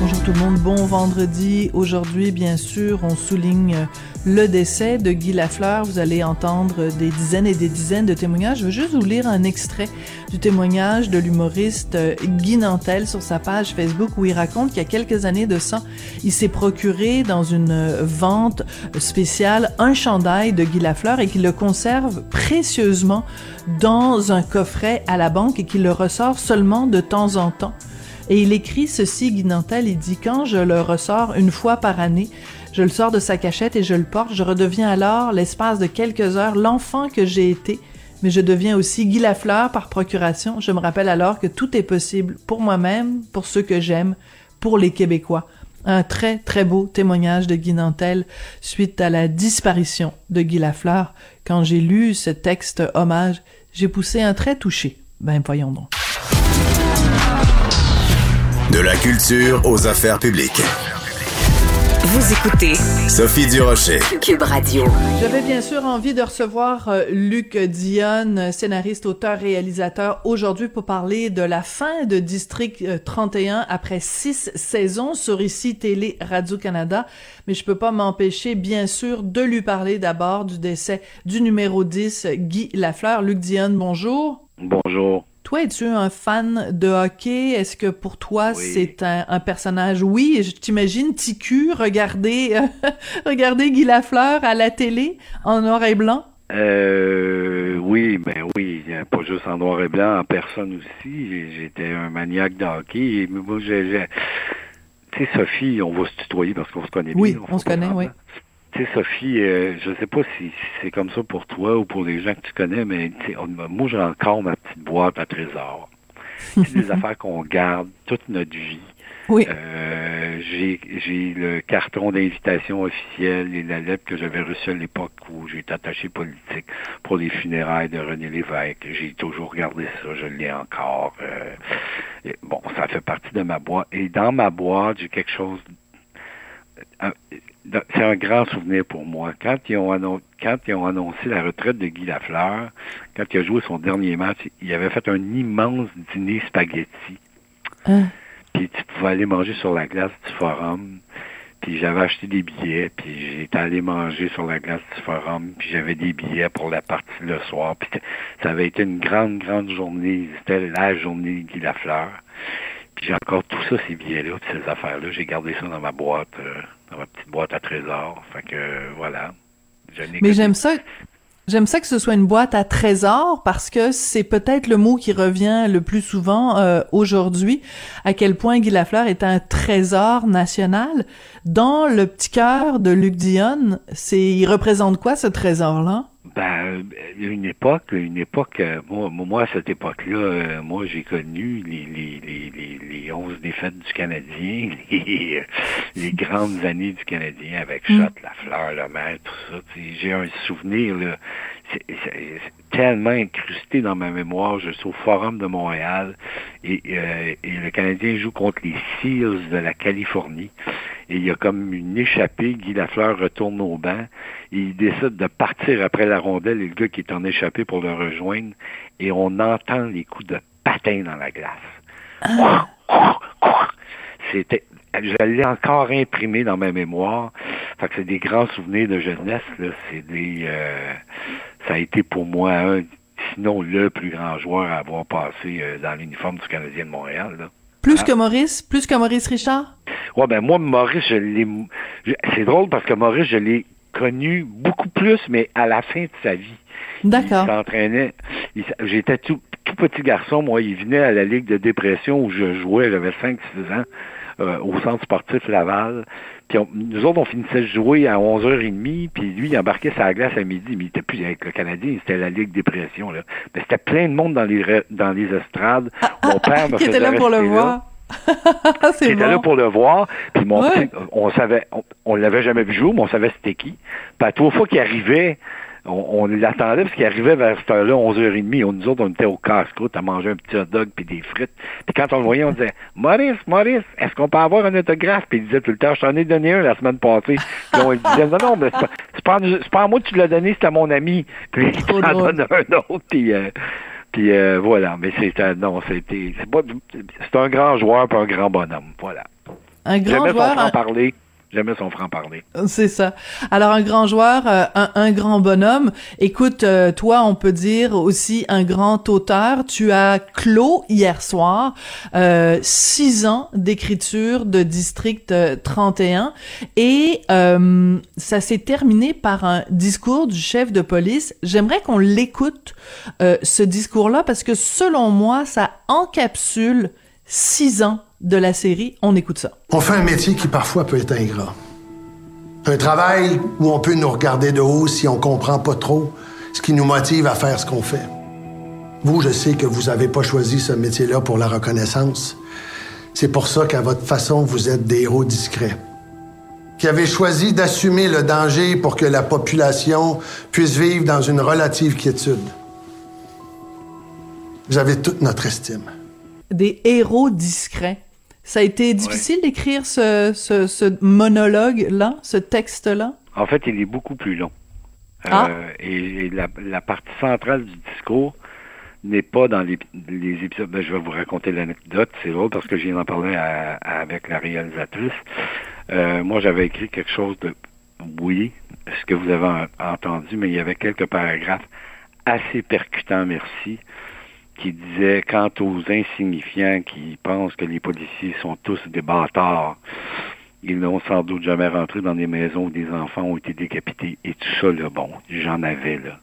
Bonjour tout le monde, bon vendredi. Aujourd'hui, bien sûr, on souligne le décès de Guy Lafleur. Vous allez entendre des dizaines et des dizaines de témoignages. Je veux juste vous lire un extrait du témoignage de l'humoriste euh, Guy Nantel sur sa page Facebook où il raconte qu'il y a quelques années de ça, il s'est procuré dans une vente spéciale un chandail de Guy Lafleur et qu'il le conserve précieusement dans un coffret à la banque et qu'il le ressort seulement de temps en temps. Et il écrit ceci, Guy Nantel, il dit « Quand je le ressors une fois par année, je le sors de sa cachette et je le porte, je redeviens alors, l'espace de quelques heures, l'enfant que j'ai été, mais je deviens aussi Guy Lafleur par procuration. Je me rappelle alors que tout est possible pour moi-même, pour ceux que j'aime, pour les Québécois. » Un très, très beau témoignage de Guy Nantel suite à la disparition de Guy Lafleur. Quand j'ai lu ce texte hommage, j'ai poussé un trait touché. Ben, voyons donc. De la culture aux affaires publiques. Vous écoutez Sophie Durocher. Cube Radio. J'avais bien sûr envie de recevoir euh, Luc Dionne, scénariste, auteur, réalisateur, aujourd'hui pour parler de la fin de District euh, 31 après six saisons sur ici Télé Radio-Canada. Mais je peux pas m'empêcher, bien sûr, de lui parler d'abord du décès du numéro 10, Guy Lafleur. Luc Dionne, bonjour. Bonjour. Toi, es-tu un fan de hockey? Est-ce que pour toi, Oui. c'est un, un personnage? Oui, je t'imagine TQ regarder, euh, regarder Guy Lafleur à la télé en noir et blanc? Euh, oui, ben oui, euh, pas juste en noir et blanc, en personne aussi. J'étais un maniaque de hockey. Et moi, j'ai, tu sais, Sophie, on va se tutoyer parce qu'on se connaît Oui, bien. on se connaît, oui. Tu sais, Sophie, euh, je sais pas si, si c'est comme ça pour toi ou pour les gens que tu connais, mais on- moi, j'ai encore ma petite boîte à trésors. C'est des affaires qu'on garde toute notre vie. Oui. Euh, j'ai j'ai le carton d'invitation officiel et la lettre que j'avais reçue à l'époque où j'étais attaché politique pour les funérailles de René Lévesque. J'ai toujours gardé ça, je l'ai encore. Euh, et bon, ça fait partie de ma boîte. Et dans ma boîte, j'ai quelque chose. un- C'est un grand souvenir pour moi. Quand ils ont annon- quand ils ont annoncé la retraite de Guy Lafleur, quand il a joué son dernier match, il avait fait un immense dîner spaghetti Hein? puis tu pouvais aller manger sur la glace du forum. Puis j'avais acheté des billets, puis j'étais allé manger sur la glace du forum, puis j'avais des billets pour la partie le soir. Puis ça avait été une grande, grande journée. C'était la journée Guy Lafleur. Puis j'ai encore tout ça, ces billets-là, ces affaires-là. J'ai gardé ça dans ma boîte, euh, dans ma petite boîte à trésors. Fait que euh, voilà. Mais j'aime ça. J'aime ça que ce soit une boîte à trésors parce que c'est peut-être le mot qui revient le plus souvent euh, aujourd'hui, à quel point Guy Lafleur est un trésor national. Dans le petit cœur de Luc Dionne, c'est, il représente quoi ce trésor-là? Ben, il y a une époque, une époque, euh, moi, moi, à cette époque-là, euh, moi, j'ai connu les, les, les, les, les 11 défaites du Canadien, les, euh, les grandes années du Canadien avec Mm. La Fleur, Le Maire, tout ça. J'ai un souvenir, là, c'est tellement incrusté dans ma mémoire. Je suis au Forum de Montréal et, euh, et le Canadien joue contre les Seals de la Californie. Et il y a comme une échappée. Guy Lafleur retourne au banc. Et il décide de partir après la rondelle et le gars qui est en échappée pour le rejoindre. Et on entend les coups de patin dans la glace. C'était, je l'ai encore imprimé dans ma mémoire. Fait que c'est des grands souvenirs de jeunesse. Là. C'est des, euh, ça a été pour moi un, sinon le plus grand joueur à avoir passé euh, dans l'uniforme du Canadien de Montréal. Là. Plus Ah. que Maurice? Plus que Maurice Richard? Ouais, ben moi, Maurice, je l'ai. C'est drôle parce que Maurice, je l'ai connu beaucoup plus, mais à la fin de sa vie. D'accord. Il s'entraînait. il J'étais tout. tout petit garçon, moi, il venait à la Ligue de dépression où je jouais, j'avais 5-6 ans, euh, au centre sportif Laval. Puis nous autres, on finissait de jouer à 11h30, puis lui, il embarquait sa glace à midi, mais il était plus avec le Canadien, c'était la Ligue dépression. Là. Mais c'était plein de monde dans les, dans les estrades. Mon père me Qui était faisait là pour le voir. qui c'est était là bon. pour le voir. Puis mon Ouais. on savait, on, on l'avait jamais vu jouer, mais on savait c'était qui. Puis à trois fois qu'il arrivait, on, on l'attendait parce qu'il arrivait vers cette heure-là, 11h30. On, nous autres, on était au casse-croûte à manger un petit hot dog puis des frites. Puis quand on le voyait, on disait Maurice, Maurice, est-ce qu'on peut avoir un autographe? Puis il disait tout le temps, je t'en ai donné un la semaine passée. Puis on lui disait, non, non, mais c'est pas, c'est pas, pas à moi que tu l'as donné, c'est à mon ami. Puis il t'en donne un autre. Puis, euh, puis euh, voilà, mais c'était non, c'était c'est pas c'est un grand joueur puis un grand bonhomme, voilà. Un grand J'aimais joueur, un- franc-parler. J'aimais son franc-parler. C'est ça. Alors un grand joueur, euh, un, un grand bonhomme. Écoute, euh, toi, on peut dire aussi un grand auteur. Tu as clos hier soir euh, six ans d'écriture de District euh, 31 et euh, ça s'est terminé par un discours du chef de police. J'aimerais qu'on l'écoute ce discours-là parce que selon moi, ça encapsule six ans de la série. On écoute ça. On fait un métier qui parfois peut être ingrat. Un travail où on peut nous regarder de haut si on comprend pas trop ce qui nous motive à faire ce qu'on fait. Vous, je sais que vous n'avez pas choisi ce métier-là pour la reconnaissance. C'est pour ça qu'à votre façon, vous êtes des héros discrets. Qui avez choisi d'assumer le danger pour que la population puisse vivre dans une relative quiétude. Vous avez toute notre estime. des héros discrets. Ça a été difficile d'écrire ce, ce, ce monologue-là, ce texte-là? En fait, il est beaucoup plus long. Ah. Euh, et et la, la partie centrale du discours n'est pas dans les, les épisodes. Ben, je vais vous raconter l'anecdote, c'est drôle parce que je viens d'en parler à- à- avec la réalisatrice. Euh, moi, j'avais écrit quelque chose de oui, ce que vous avez en- entendu, mais il y avait quelques paragraphes assez percutants, merci, qui disaient quant aux insignifiants qui pensent que les policiers sont tous des bâtards, ils n'ont sans doute jamais rentré dans des maisons où des enfants ont été décapités. Et tout ça, là, bon, j'en avais, là.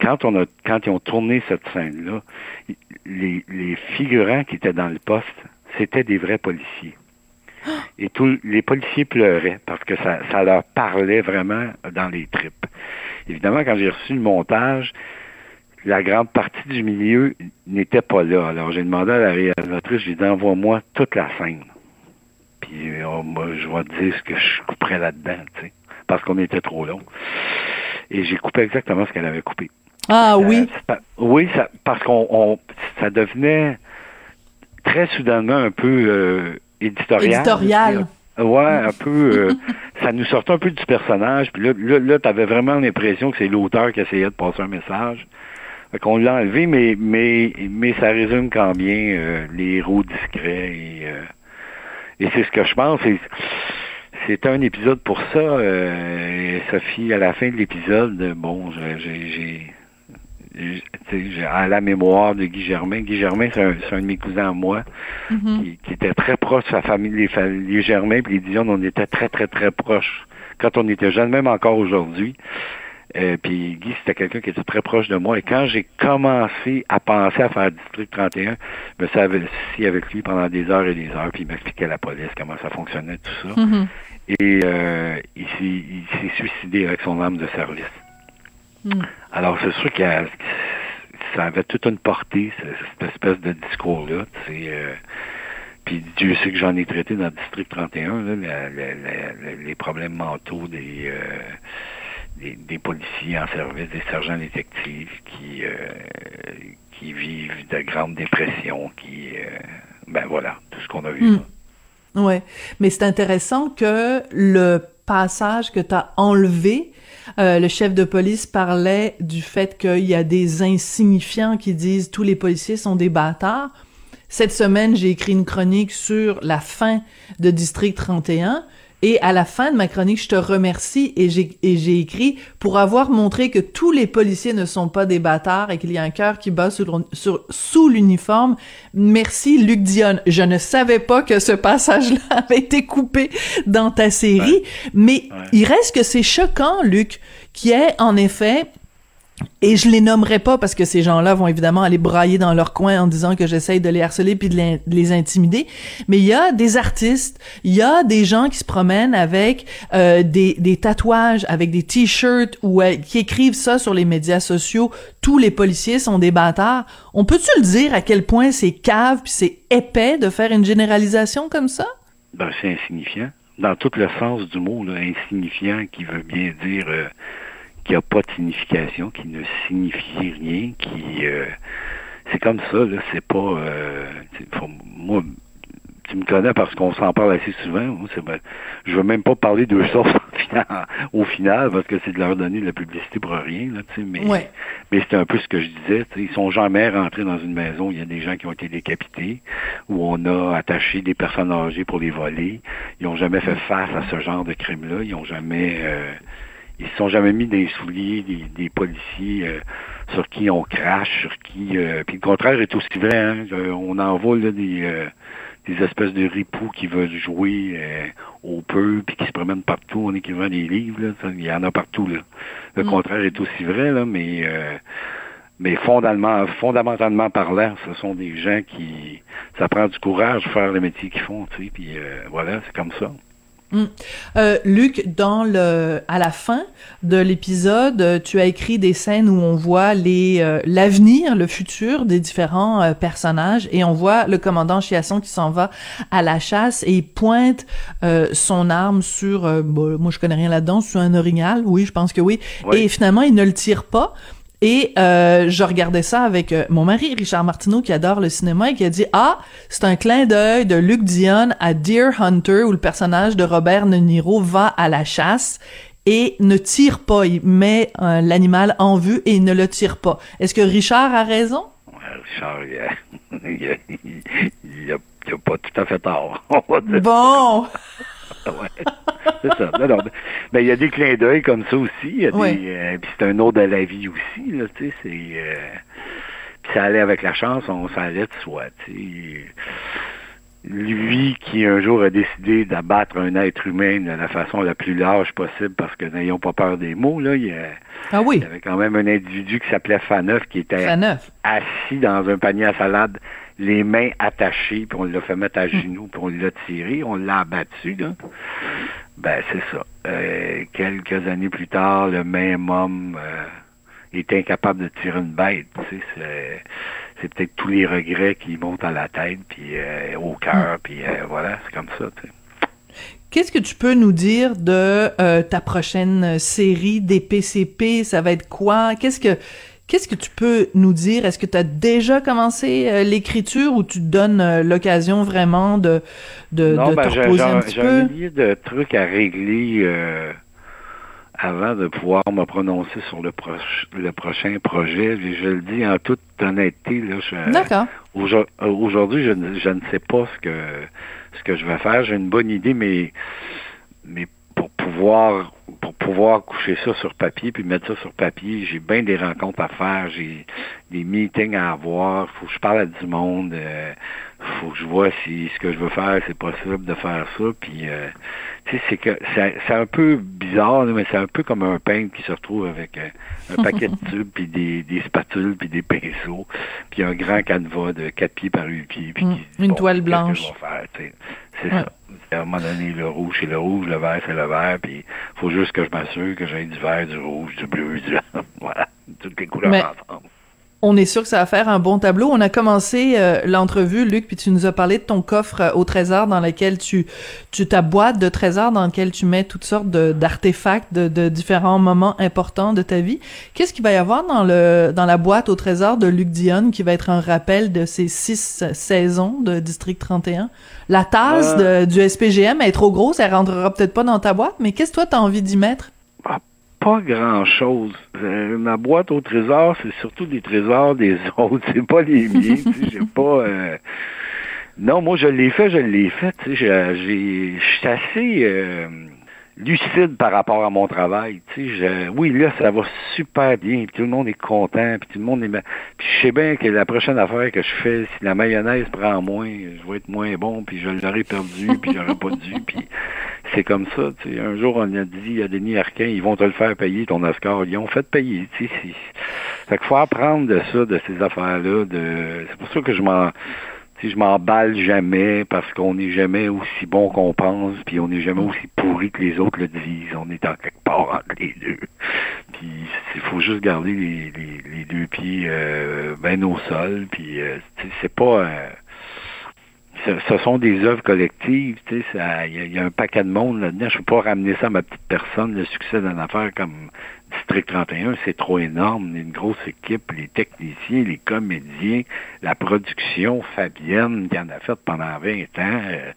Quand on a, quand ils ont tourné cette scène-là, les, les figurants qui étaient dans le poste, c'était des vrais policiers. Et tous les policiers pleuraient parce que ça, ça leur parlait vraiment dans les tripes. Évidemment, quand j'ai reçu le montage, la grande partie du milieu n'était pas là. Alors j'ai demandé à la réalisatrice, j'ai dit envoie-moi toute la scène. Puis euh, moi, je vais te dire ce que je couperais là-dedans, tu sais, parce qu'on était trop long. Et j'ai coupé exactement ce qu'elle avait coupé. Ah Euh, oui, oui, ça, parce qu'on on- ça devenait très soudainement un peu euh, éditorial. éditorial. Ouais, un peu. euh, ça nous sortait un peu du personnage. Puis là, là, là tu avais vraiment l'impression que c'est l'auteur qui essayait de passer un message. Qu'on l'a enlevé, mais, mais, mais ça résume quand bien euh, les héros discrets. Et, euh, et c'est ce que je pense. C'est un épisode pour ça. euh, et Sophie, à la fin de l'épisode, bon, j'ai- à la mémoire de Guy Germain. Guy Germain, c'est un, un de mes cousins à moi Mhm. qui, qui était très proche de sa famille, les, les Germain puis les Dion, on était très, très, très proches quand on était jeunes, même encore aujourd'hui. Euh, puis Guy, c'était quelqu'un qui était très proche de moi. Et quand j'ai commencé à penser à faire District 31, je me suis assis avec lui pendant des heures et des heures, puis il m'expliquait la police, comment ça fonctionnait, tout ça. Mhm. Et euh, il s'est suicidé avec son arme de service. Mm. Alors, c'est sûr que ça avait toute une portée, ce- cette espèce de discours-là. tu sais, euh, puis Dieu sait que j'en ai traité dans le District 31, là, la- la- la- la- les problèmes mentaux des, euh, des, policiers en service, des sergents détectives qui, euh, qui vivent de grandes dépressions, qui... euh, ben voilà, tout ce qu'on a vu. Mm. là. Ouais, mais c'est intéressant que le passage que tu as enlevé, euh, le chef de police parlait du fait qu'il y a des insignifiants qui disent tous les policiers sont des bâtards. Cette semaine, j'ai écrit une chronique sur la fin de District 31 et à la fin de ma chronique, je te remercie et j'ai et j'ai écrit pour avoir montré que tous les policiers ne sont pas des bâtards et qu'il y a un cœur qui bat sur, sur- sous l'uniforme. Merci Luc Dion. Je ne savais pas que ce passage-là avait été coupé dans ta série, mais il reste que c'est choquant, Luc, qui est en effet Et je les nommerai pas parce que ces gens-là vont évidemment aller brailler dans leur coin en disant que j'essaye de les harceler puis de les, de les intimider. Mais il y a des artistes, il y a des gens qui se promènent avec euh, des, tatouages, avec des t-shirts ou euh, qui écrivent ça sur les médias sociaux. Tous les policiers sont des bâtards. On peut-tu le dire à quel point c'est cave puis c'est épais de faire une généralisation comme ça? Ben, c'est insignifiant. Dans tout le sens du mot, insignifiant, qui veut bien dire euh, qui n'a pas de signification, qui ne signifie rien, qui euh, c'est comme ça, là, c'est pas euh, faut, moi tu me connais parce qu'on s'en parle assez souvent. Ben, je veux même pas parler d'eux sources au final parce que c'est de leur donner de la publicité pour rien. Là, mais Ouais. mais c'est un peu ce que je disais. Ils sont jamais rentrés dans une maison. Il y a des gens qui ont été décapités, où on a attaché des personnes âgées pour les voler. Ils ont jamais fait face à ce genre de crime-là. Ils ont jamais euh, ils se sont jamais mis des souliers des, des policiers euh, sur qui on crache, sur qui euh, puis le contraire est aussi vrai. Hein, Euh, on envoie là, des euh, des espèces de ripoux qui veulent jouer euh, au peu puis qui se promènent partout en écrivant des livres. Là, Ça, il y en a partout. Là. Le Mm. contraire est aussi vrai, là, mais euh, mais fondamentalement, fondamentalement parlant, ce sont des gens qui ça prend du courage de faire le métier qu'ils font, tu sais, puis euh, voilà, c'est comme ça. Mm. Euh, Luc, dans le, à la fin de l'épisode, euh, tu as écrit des scènes où on voit les, euh, l'avenir, le futur des différents euh, personnages, et on voit le commandant Chiasson qui s'en va à la chasse et il pointe son arme sur, bon, moi je connais rien là-dedans, sur un orignal, oui, je pense que oui, Oui. et finalement il ne le tire pas. Et euh, je regardais ça avec euh, mon mari, Richard Martineau, qui adore le cinéma, et qui a dit « Ah, c'est un clin d'œil de Luc Dion à Deer Hunter, où le personnage de Robert De Niro va à la chasse et ne tire pas. Il met euh, l'animal en vue et il ne le tire pas. Est-ce que Richard a raison? Richard, il a, il a, il a- il a pas tout à fait tort. on va dire. Bon! Ouais. C'est ça. Ben, il y a des clins d'œil comme ça aussi. Y a Ouais. des, euh, puis c'est un autre de la vie aussi. Là, tu sais, c'est, euh, puis ça allait avec la chanson, ça allait de soi. Tu sais. Lui qui un jour a décidé d'abattre un être humain de la façon la plus large possible parce que n'ayons pas peur des mots, là, il y, a- Ah oui, il y avait quand même un individu qui s'appelait Faneuf qui était Faneuf. assis dans un panier à salade, les mains attachées, puis on l'a fait mettre à genoux, puis on l'a tiré, on l'a abattu, là. Ben, c'est ça. Euh, quelques années plus tard, le même homme euh, est incapable de tirer une bête. Tu sais, c'est, c'est peut-être tous les regrets qui montent à la tête, puis euh, au cœur, puis euh, voilà, c'est comme ça. Tu sais. Qu'est-ce que tu peux nous dire de euh, ta prochaine série des PCP? Ça va être quoi? Qu'est-ce que qu'est-ce que tu peux nous dire? Est-ce que tu as déjà commencé euh, l'écriture ou tu te donnes euh, l'occasion vraiment de, de, non, de ben, te j'ai, reposer un j'ai- petit j'ai peu? un millier de trucs à régler euh, avant de pouvoir me prononcer sur le, proche- le prochain projet. Je, je le dis en toute honnêteté. D'accord. Aujourd- Aujourd'hui, je, ne- je ne sais pas ce que ce que je vais faire. J'ai une bonne idée, mais mais pour pouvoir pour pouvoir coucher ça sur papier puis mettre ça sur papier, j'ai bien des rencontres à faire, j'ai des meetings à avoir, faut que je parle à du monde, euh, faut que je vois si ce que je veux faire c'est possible de faire ça, puis euh, tu sais c'est que c'est un peu bizarre, mais c'est un peu comme un peintre qui se retrouve avec euh, un paquet de tubes puis des, des spatules puis des pinceaux, puis un grand canevas de 4 pieds par 8 pieds, puis Mm, une bon, toile blanche. je vais faire, tu sais. C'est Ouais. ça. À un moment donné, le rouge, c'est le rouge, le vert, c'est le vert, puis faut juste que je m'assure que j'ai du vert, du rouge, du bleu, du... voilà, toutes les couleurs Mais- ensemble. On est sûr que ça va faire un bon tableau. On a commencé euh, l'entrevue, Luc, puis tu nous as parlé de ton coffre euh, au trésor dans lequel tu, tu ta boîte de trésors dans lequel tu mets toutes sortes d'artefacts de, de différents moments importants de ta vie. Qu'est-ce qu'il va y avoir dans le dans la boîte au trésor de Luc Dionne qui va être un rappel de ces six saisons de District 31? La tasse de- du SPGM elle est trop grosse, elle rentrera peut-être pas dans ta boîte, mais qu'est-ce que toi t'as envie d'y mettre? Ah, pas grand-chose. Euh, ma boîte au trésor, c'est surtout des trésors des autres, c'est pas les miens, j'ai pas... euh, Non, moi, je l'ai fait, je l'ai fait. Je suis assez... euh, lucide par rapport à mon travail. Oui, là, ça va super bien, puis tout le monde est content, puis tout le monde est... Puis je sais bien que la prochaine affaire que je fais, si la mayonnaise prend moins, je vais être moins bon, puis je l'aurais perdu, puis j'aurais pas dû, c'est comme ça. Tu sais. Un jour, on a dit à Denis Arquin, ils vont te le faire payer, ton Oscar. Ils ont fait payer. Tu sais, c'est- Fait qu'il faut apprendre de ça, de ces affaires-là. De... C'est pour ça que je m'en je m'emballe jamais parce qu'on n'est jamais aussi bon qu'on pense, puis on n'est jamais aussi pourri que les autres le disent. On est en quelque part entre les deux. Puis il faut juste garder les, les, deux pieds euh, au sol. Puis euh, c'est pas euh, ce, sont des œuvres collectives, tu sais, il y, a un paquet de monde là-dedans. Je peux pas ramener ça à ma petite personne, le succès d'une affaire comme District 31, c'est trop énorme. Une grosse équipe, les techniciens, les comédiens, la production, Fabienne, qui en a fait pendant 20 ans. Euh,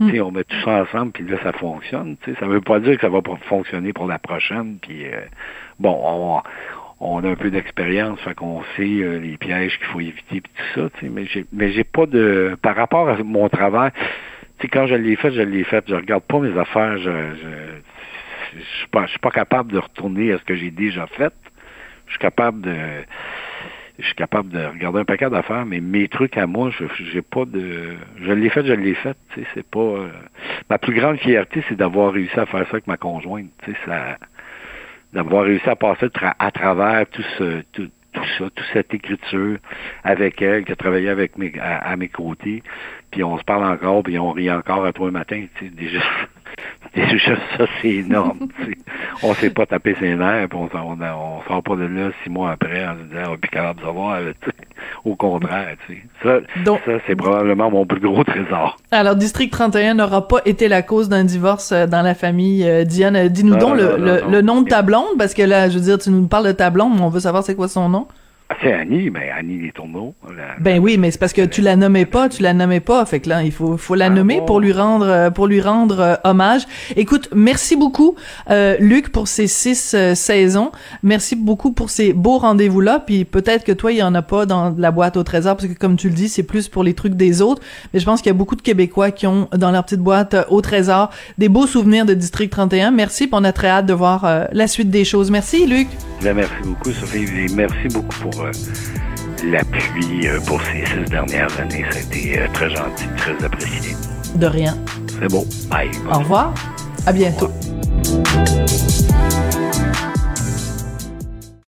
hmm. On met tout ça ensemble, puis là, ça fonctionne. Ça veut pas dire que ça va pas fonctionner pour la prochaine. Puis euh, bon, on, on a un peu d'expérience, fait qu'on sait euh, les pièges qu'il faut éviter, puis tout ça. Mais j'ai, mais j'ai pas de... Par rapport à mon travail, tu quand je l'ai fait, je l'ai fait. Je regarde pas mes affaires, je, je je suis pas, suis pas capable de retourner à ce que j'ai déjà fait. Je suis capable de, je suis capable de regarder un paquet d'affaires, mais mes trucs à moi, je j'ai pas de, je l'ai fait, je l'ai fait. Tu sais, c'est pas. Euh, ma plus grande fierté, c'est d'avoir réussi à faire ça avec ma conjointe. Sais, ça, d'avoir réussi à passer à travers tout ce, tout, tout ça, toute cette écriture avec elle, qui a travaillé avec mes, à, mes côtés, puis on se parle encore, puis on rit encore à toi le matin, tu sais, déjà, déjà ça, c'est énorme, On s'est pas tapé ses nerfs, on, on, sort pas de là six mois après en disant, oh, puis capable de savoir, au contraire, tu sais. Ça, ça c'est probablement mon plus gros trésor. Alors, District 31 n'aura pas été la cause d'un divorce euh, dans la famille. Euh, Diane, dis-nous donc le, le, nom de ta blonde, parce que là, je veux dire, tu nous parles de ta blonde, mais on veut savoir c'est quoi son nom. Ah, c'est Annie, mais Annie Les Tourneaux. Ben oui, mais c'est parce que tu la nommais pas, tu la nommais pas, fait que là il faut faut la ah nommer pour lui rendre euh, pour lui rendre euh, hommage. Écoute, merci beaucoup euh, Luc pour ces six euh, saisons, merci beaucoup pour ces beaux rendez-vous là, puis peut-être que toi il y en a pas dans la boîte au trésor parce que comme tu le dis c'est plus pour les trucs des autres, mais je pense qu'il y a beaucoup de Québécois qui ont dans leur petite boîte au trésor des beaux souvenirs de District 31. Merci, puis on a très hâte de voir la suite des choses. Merci Luc. Ben, merci beaucoup Sophie, et merci beaucoup pour euh, l'appui euh, pour ces six dernières années. Ça a été euh, très gentil, très apprécié. De rien. C'est bon. Bye. Au revoir. À bientôt.